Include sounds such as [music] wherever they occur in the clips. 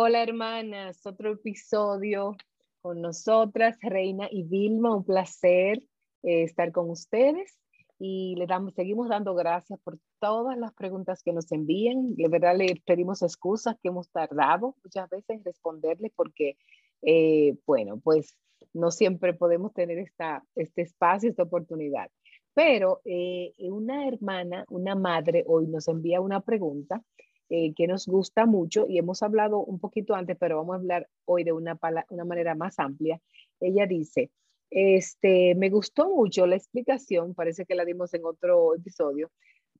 Hola hermanas, otro episodio con nosotras, Reina y Vilma, un placer eh, estar con ustedes y le damos, seguimos dando gracias por todas las preguntas que nos envían. De verdad le pedimos excusas que hemos tardado muchas veces en responderles porque, eh, bueno, pues no siempre podemos tener esta, este espacio, esta oportunidad. Pero eh, una hermana, una madre, hoy nos envía una pregunta eh, que nos gusta mucho y hemos hablado un poquito antes, pero vamos a hablar hoy de una, una manera más amplia. Ella dice, este, me gustó mucho la explicación, parece que la dimos en otro episodio,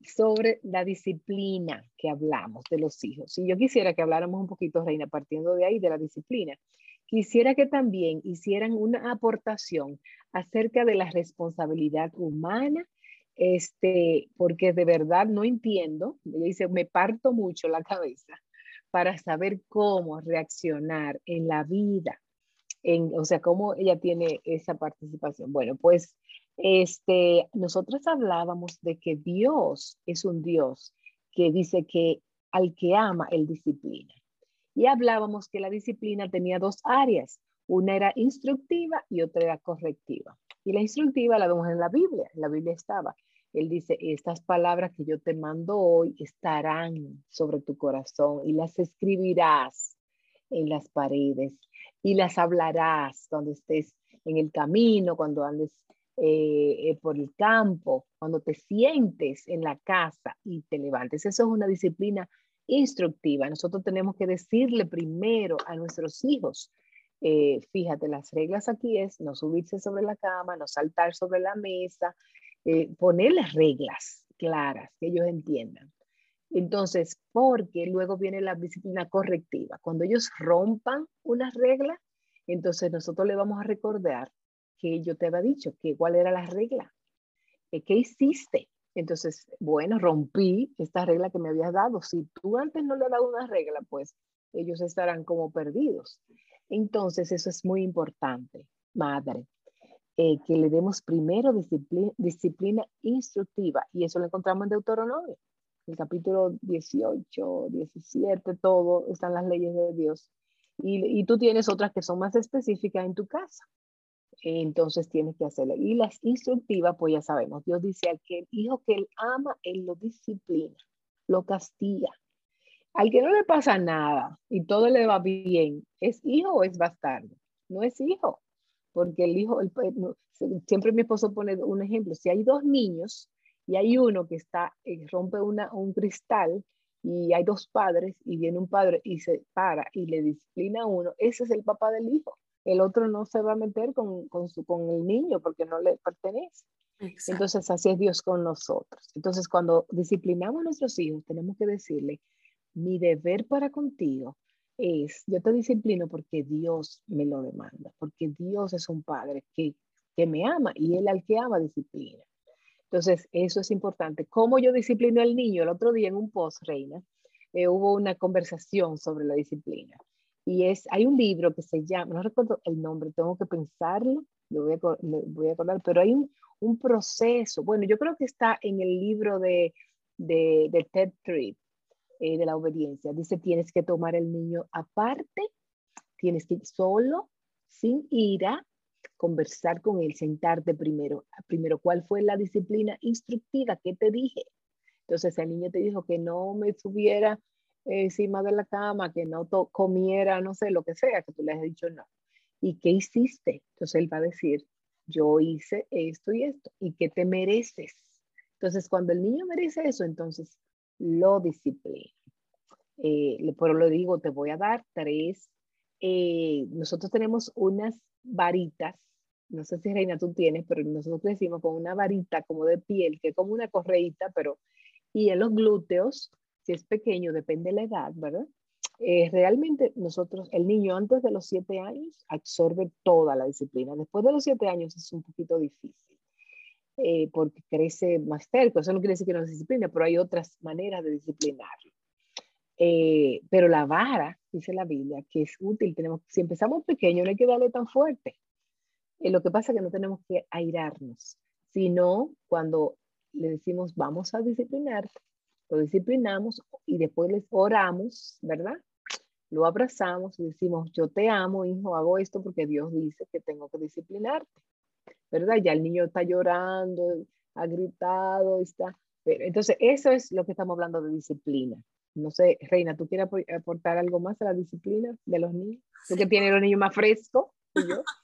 sobre la disciplina que hablamos de los hijos. Y yo quisiera que habláramos un poquito, Reina, partiendo de ahí, de la disciplina. Quisiera que también hicieran una aportación acerca de la responsabilidad humana este, porque de verdad no entiendo, ella dice, me parto mucho la cabeza para saber cómo reaccionar en la vida, en, o sea, cómo ella tiene esa participación. Bueno, pues este, nosotros hablábamos de que Dios es un Dios que dice que al que ama, él disciplina. Y hablábamos que la disciplina tenía dos áreas, una era instructiva y otra era correctiva. Y la instructiva la vemos en la Biblia, la Biblia estaba. Él dice, estas palabras que yo te mando hoy estarán sobre tu corazón y las escribirás en las paredes y las hablarás cuando estés en el camino, cuando andes eh, eh, por el campo, cuando te sientes en la casa y te levantes. Eso es una disciplina instructiva. Nosotros tenemos que decirle primero a nuestros hijos, eh, fíjate, las reglas aquí es no subirse sobre la cama, no saltar sobre la mesa, eh, ponerles reglas claras que ellos entiendan. Entonces, porque luego viene la disciplina correctiva. Cuando ellos rompan una regla, entonces nosotros le vamos a recordar que yo te había dicho, que cuál era la regla, eh, qué hiciste. Entonces, bueno, rompí esta regla que me habías dado. Si tú antes no le has dado una regla, pues ellos estarán como perdidos. Entonces, eso es muy importante, madre. Eh, que le demos primero disciplina, instructiva, y eso lo encontramos en Deuteronomio, el capítulo 18, 17, todo, están las leyes de Dios. Y, tú tienes otras que son más específicas en tu casa. Entonces tienes que hacerlo. Y las instructivas, pues ya sabemos, Dios dice al que el hijo que él ama, él lo disciplina, lo castiga. Al que no le pasa nada y todo le va bien, ¿es hijo o es bastardo? No es hijo porque el hijo, siempre mi esposo pone un ejemplo, si hay dos niños y hay uno que está, eh, rompe una, un cristal y hay dos padres y viene un padre y se para y le disciplina a uno, ese es el papá del hijo. El otro no se va a meter con, con, su, con el niño porque no le pertenece. Entonces así es Dios con nosotros. Entonces cuando disciplinamos a nuestros hijos tenemos que decirle, mi deber para contigo es, yo te disciplino porque Dios me lo demanda, porque Dios es un padre que, que me ama y él al que ama disciplina. Entonces, eso es importante. ¿Cómo yo disciplino al niño? El otro día en un post, Reina, eh, hubo una conversación sobre la disciplina. Y es, hay un libro que se llama, no recuerdo el nombre, tengo que pensarlo, lo voy a, voy a acordar, pero hay un, un, proceso. Bueno, yo creo que está en el libro de, de, de Ted Tripp, eh, de la obediencia. Dice, tienes que tomar el niño aparte, tienes que ir solo, sin ira, conversar con él, sentarte primero. Primero, ¿cuál fue la disciplina instructiva? ¿Qué te dije? Entonces el niño te dijo que no me subiera encima de la cama, que no comiera, no sé, lo que sea, que tú le has dicho no. ¿Y qué hiciste? Entonces él va a decir, yo hice esto y esto, ¿y qué te mereces? Entonces cuando el niño merece eso, entonces lo disciplina. Eh, pero lo digo, te voy a dar tres. Eh, nosotros tenemos unas varitas, no sé si Reina tú tienes, pero nosotros decimos con una varita como de piel, que es como una correita, pero y en los glúteos, si es pequeño, depende de la edad, ¿verdad? Eh, realmente nosotros, el niño antes de los siete años absorbe toda la disciplina. Después de los siete años es un poquito difícil. Eh, porque crece más terco. Eso no quiere decir que no se disciplina, pero hay otras maneras de disciplinarlo. Eh, pero la vara, dice la Biblia, que es útil, tenemos, si empezamos pequeño no hay que darle tan fuerte. Eh, lo que pasa es que no tenemos que airarnos, sino cuando le decimos vamos a disciplinar, lo disciplinamos y después les oramos, ¿verdad? lo abrazamos y decimos, yo te amo, hijo, hago esto porque Dios dice que tengo que disciplinarte, ¿verdad? Ya el niño está llorando, ha gritado, está... Entonces, eso es lo que estamos hablando de disciplina. No sé, Reina, ¿tú quieres aportar algo más a la disciplina de los niños? ¿Tú que tienes los niños más frescos? [laughs]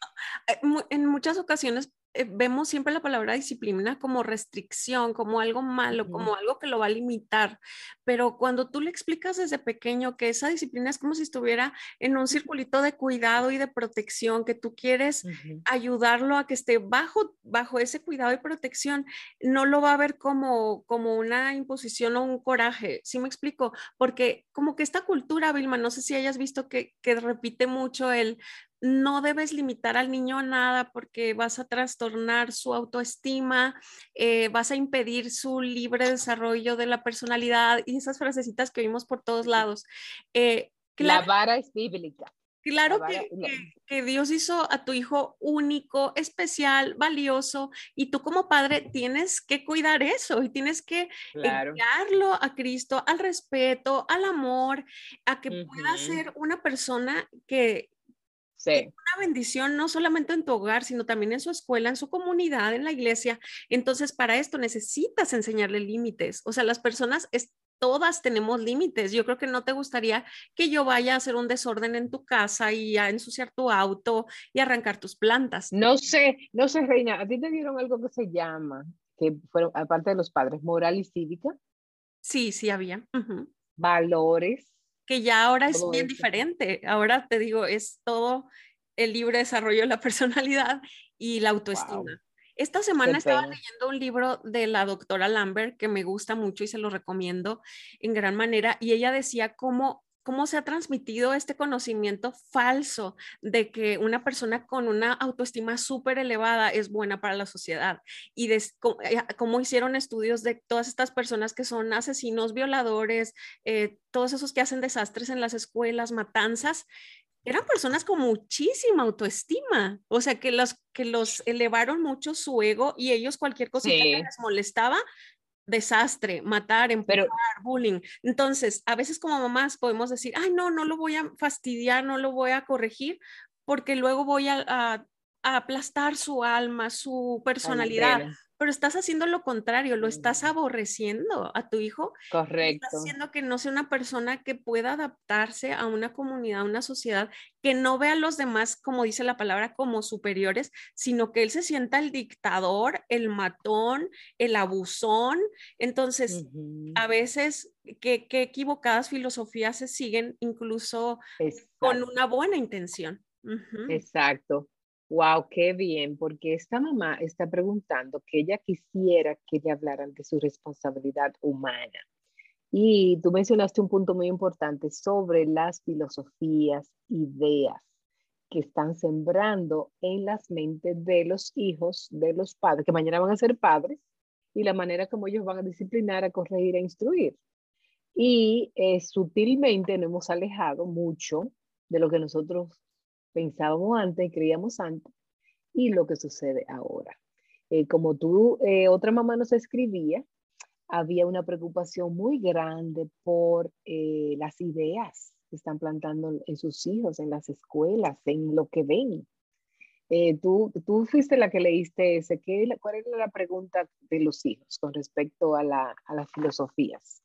Eh, en muchas ocasiones vemos siempre la palabra disciplina como restricción, como algo malo, como algo que lo va a limitar, pero cuando tú le explicas desde pequeño que esa disciplina es como si estuviera en un circulito de cuidado y de protección, que tú quieres ayudarlo a que esté bajo, bajo ese cuidado y protección, no lo va a ver como, como una imposición o un coraje, ¿sí me explico? Porque como que esta cultura, Vilma, no sé si hayas visto que, que repite mucho el no debes limitar al niño a nada porque vas a trastornar su autoestima, eh, vas a impedir su libre desarrollo de la personalidad y esas frasecitas que oímos por todos lados. Eh, la vara es bíblica. Claro que, Dios hizo a tu hijo único, especial, valioso, y tú como padre tienes que cuidar eso y tienes que guiarlo a Cristo, al respeto, al amor, a que pueda ser una persona que, es una bendición no solamente en tu hogar, sino también en su escuela, en su comunidad, en la iglesia. Entonces, para esto necesitas enseñarle límites. O sea, las personas, todas tenemos límites. Yo creo que no te gustaría que yo vaya a hacer un desorden en tu casa y a ensuciar tu auto y arrancar tus plantas. No sé, no sé, Reina, ¿a ti te dieron algo que se llama, que fueron, aparte de los padres, moral y cívica? Sí, sí había. Valores que ya ahora es bien diferente. Ahora te digo, es todo el libre desarrollo de la [laughs] personalidad y la autoestima. Esta semana estaba leyendo un libro de la doctora Lambert que me gusta mucho y se lo recomiendo en gran manera y ella decía cómo cómo se ha transmitido este conocimiento falso de que una persona con una autoestima súper elevada es buena para la sociedad y de, eh, cómo, hicieron estudios de todas estas personas que son asesinos, violadores, eh, todos esos que hacen desastres en las escuelas, matanzas, eran personas con muchísima autoestima, o sea, que los, que los elevaron mucho su ego y ellos cualquier cosa que les molestaba, desastre, matar, empujar, bullying. Entonces, a veces como mamás podemos decir, ay, no, no lo voy a fastidiar, no lo voy a corregir, porque luego voy a, a aplastar su alma, su personalidad pero estás haciendo lo contrario, lo estás aborreciendo a tu hijo. Correcto. Estás haciendo que no sea una persona que pueda adaptarse a una comunidad, a una sociedad, que no vea a los demás, como dice la palabra, como superiores, sino que él se sienta el dictador, el matón, el abusón. Entonces, a veces, qué, equivocadas filosofías se siguen, incluso con una buena intención. Exacto. Wow, qué bien, porque esta mamá está preguntando que ella quisiera que le hablaran de su responsabilidad humana. Y tú mencionaste un punto muy importante sobre las filosofías, ideas que están sembrando en las mentes de los hijos, de los padres, que mañana van a ser padres, y la manera como ellos van a disciplinar, a corregir, a instruir. Y eh, sutilmente nos hemos alejado mucho de lo que nosotros pensábamos antes, creíamos antes, y lo que sucede ahora. Eh, como tú, eh, otra mamá nos escribía, había una preocupación muy grande por eh, las ideas que están plantando en sus hijos, en las escuelas, en lo que ven. tú, tú fuiste la que leíste ese. ¿Qué, ¿Cuál era la pregunta de los hijos con respecto a, la, a las filosofías?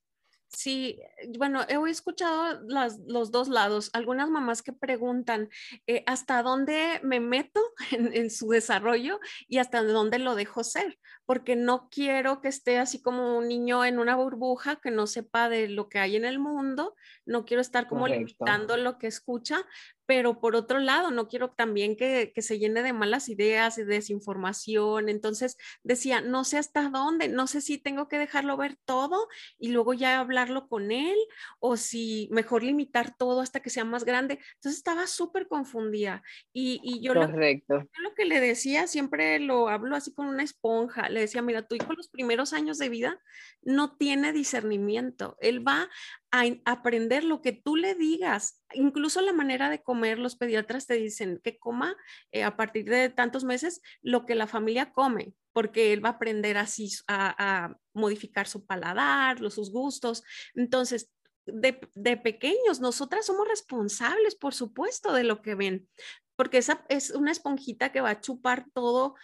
Sí, bueno, he escuchado los dos lados. Algunas mamás que preguntan eh, hasta dónde me meto [laughs] en, su desarrollo y hasta dónde lo dejo ser, porque no quiero que esté así como un niño en una burbuja que no sepa de lo que hay en el mundo, no quiero estar como limitando lo que escucha, pero por otro lado, no quiero también que, se llene de malas ideas y desinformación. Entonces decía, no sé hasta dónde, no sé si tengo que dejarlo ver todo y luego ya hablarlo con él o si mejor limitar todo hasta que sea más grande. Entonces estaba súper confundida y, yo, Correcto. Lo, lo que le decía, siempre lo hablo así con una esponja, le decía, mira, tu hijo los primeros años de vida no tiene discernimiento, él va a aprender lo que tú le digas, incluso la manera de comer, los pediatras te dicen que coma eh, a partir de tantos meses lo que la familia come, porque él va a aprender así a, modificar su paladar, los, sus gustos. Entonces, de, pequeños, nosotras somos responsables, por supuesto, de lo que ven, porque esa es una esponjita que va a chupar todo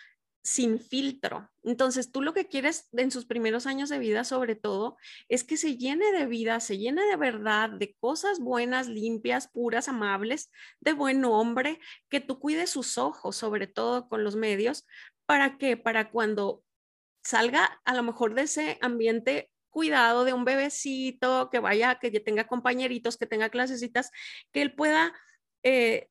sin filtro. Entonces, tú lo que quieres en sus primeros años de vida, sobre todo, es que se llene de vida, se llene de verdad, de cosas buenas, limpias, puras, amables, de buen hombre, que tú cuides sus ojos, sobre todo con los medios, para que, para cuando salga a lo mejor de ese ambiente cuidado de un bebecito, que vaya, que tenga compañeritos, que tenga clasecitas, que él pueda eh,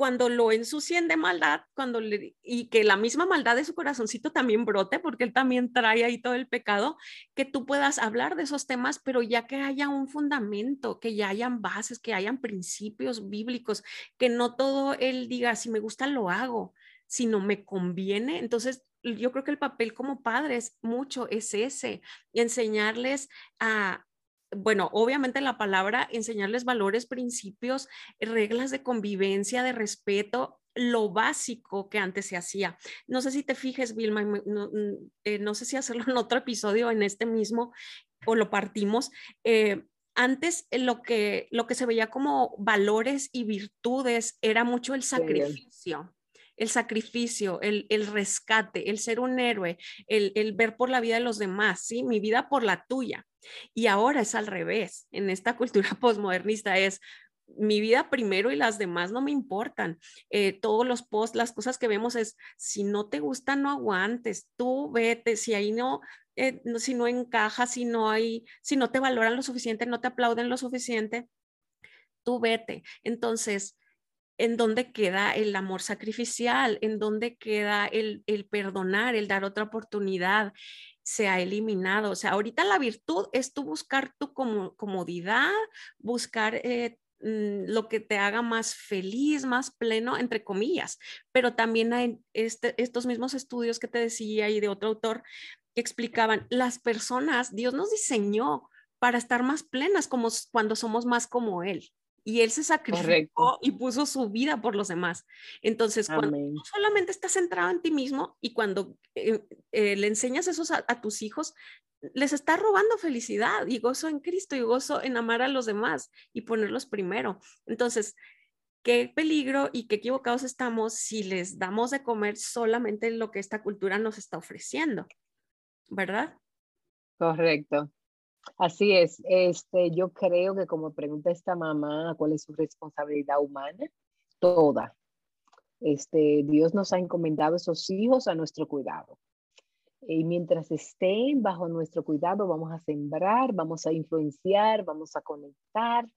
cuando lo ensucien de maldad, cuando y que la misma maldad de su corazoncito también brote, porque él también trae ahí todo el pecado, que tú puedas hablar de esos temas, pero ya que haya un fundamento, que ya hayan bases, que hayan principios bíblicos, que no todo él diga, si me gusta lo hago, si no me conviene. Entonces, yo creo que el papel como padres mucho es ese, enseñarles a, bueno, obviamente la palabra, enseñarles valores, principios, reglas de convivencia, de respeto, lo básico que antes se hacía. No sé si te fijes, Vilma, no, eh, no sé si hacerlo [laughs] en otro episodio, en este mismo, o lo partimos. Eh, antes eh, lo que, lo que se veía como valores y virtudes era mucho el sacrificio el sacrificio, el, rescate, el ser un héroe, el, el, ver por la vida de los demás, ¿sí? Mi vida por la tuya. Y ahora es al revés. En esta cultura [laughs] posmodernista es mi vida primero y las demás no me importan. Eh, todos los posts, las cosas que vemos es, si no te gusta, no aguantes, tú vete, si ahí no, eh, no, si no encaja, si no hay, si no te valoran lo suficiente, no te aplauden lo suficiente, tú vete. Entonces, ¿en dónde queda el amor sacrificial? ¿En dónde queda el, perdonar, el dar otra oportunidad? se ha eliminado. O sea, ahorita la virtud es tú buscar tu comodidad, buscar eh, mm, lo que te haga más feliz, más pleno, entre comillas. Pero también hay este, estos mismos estudios que te decía y de otro autor que explicaban, las personas, Dios nos diseñó para estar más plenas cuando somos más como Él y él se sacrificó y puso su vida por los demás. Entonces, cuando solamente estás centrado en ti mismo y cuando eh, eh, le enseñas eso a, tus hijos, les está robando felicidad y gozo en Cristo y gozo en amar a los demás y ponerlos primero. Entonces, qué peligro y qué equivocados estamos si les damos de comer solamente lo que esta cultura nos está ofreciendo, ¿verdad? Correcto. Así es, este, yo creo que como pregunta esta mamá, ¿cuál es su responsabilidad humana? Toda. Este, Dios nos ha encomendado esos hijos a nuestro cuidado. Y mientras estén bajo nuestro cuidado, vamos a sembrar, vamos a influenciar, vamos a conectar,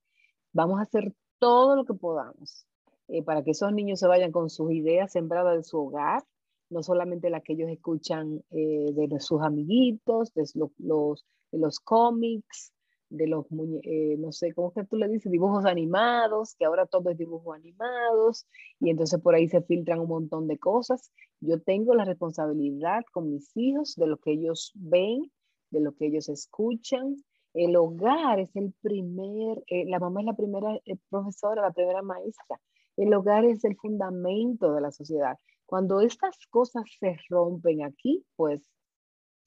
vamos a hacer todo lo que podamos eh, para que esos niños se vayan con sus ideas sembradas de su hogar, no solamente las que ellos escuchan eh, de sus amiguitos, de los, de los cómics, de los, eh, no sé, ¿cómo que tú le dices? Dibujos animados, que ahora todo es dibujos animados, y entonces por ahí se filtran un montón de cosas. Yo tengo la responsabilidad con mis hijos de lo que ellos ven, de lo que ellos escuchan. El hogar es el primer, eh, la mamá es la primera profesora, la primera maestra. El hogar es el fundamento de la sociedad. Cuando estas cosas se rompen aquí, pues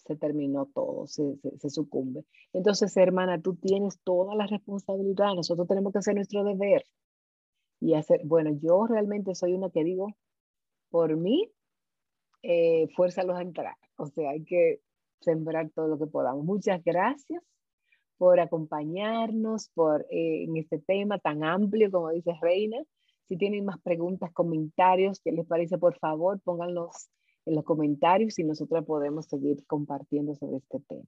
se terminó todo, se, se, sucumbe. Entonces, hermana, tú tienes toda la responsabilidad, nosotros tenemos que hacer nuestro deber y hacer, bueno, yo realmente soy una que digo, por mí, eh, fuerza los a entrar, o sea, hay que sembrar todo lo que podamos. Muchas gracias por acompañarnos por, eh, en este tema tan amplio, como dice Reina. Si tienen más preguntas, comentarios, ¿qué les parece? Por favor, pónganlos en los comentarios y nosotros podemos seguir compartiendo sobre este tema.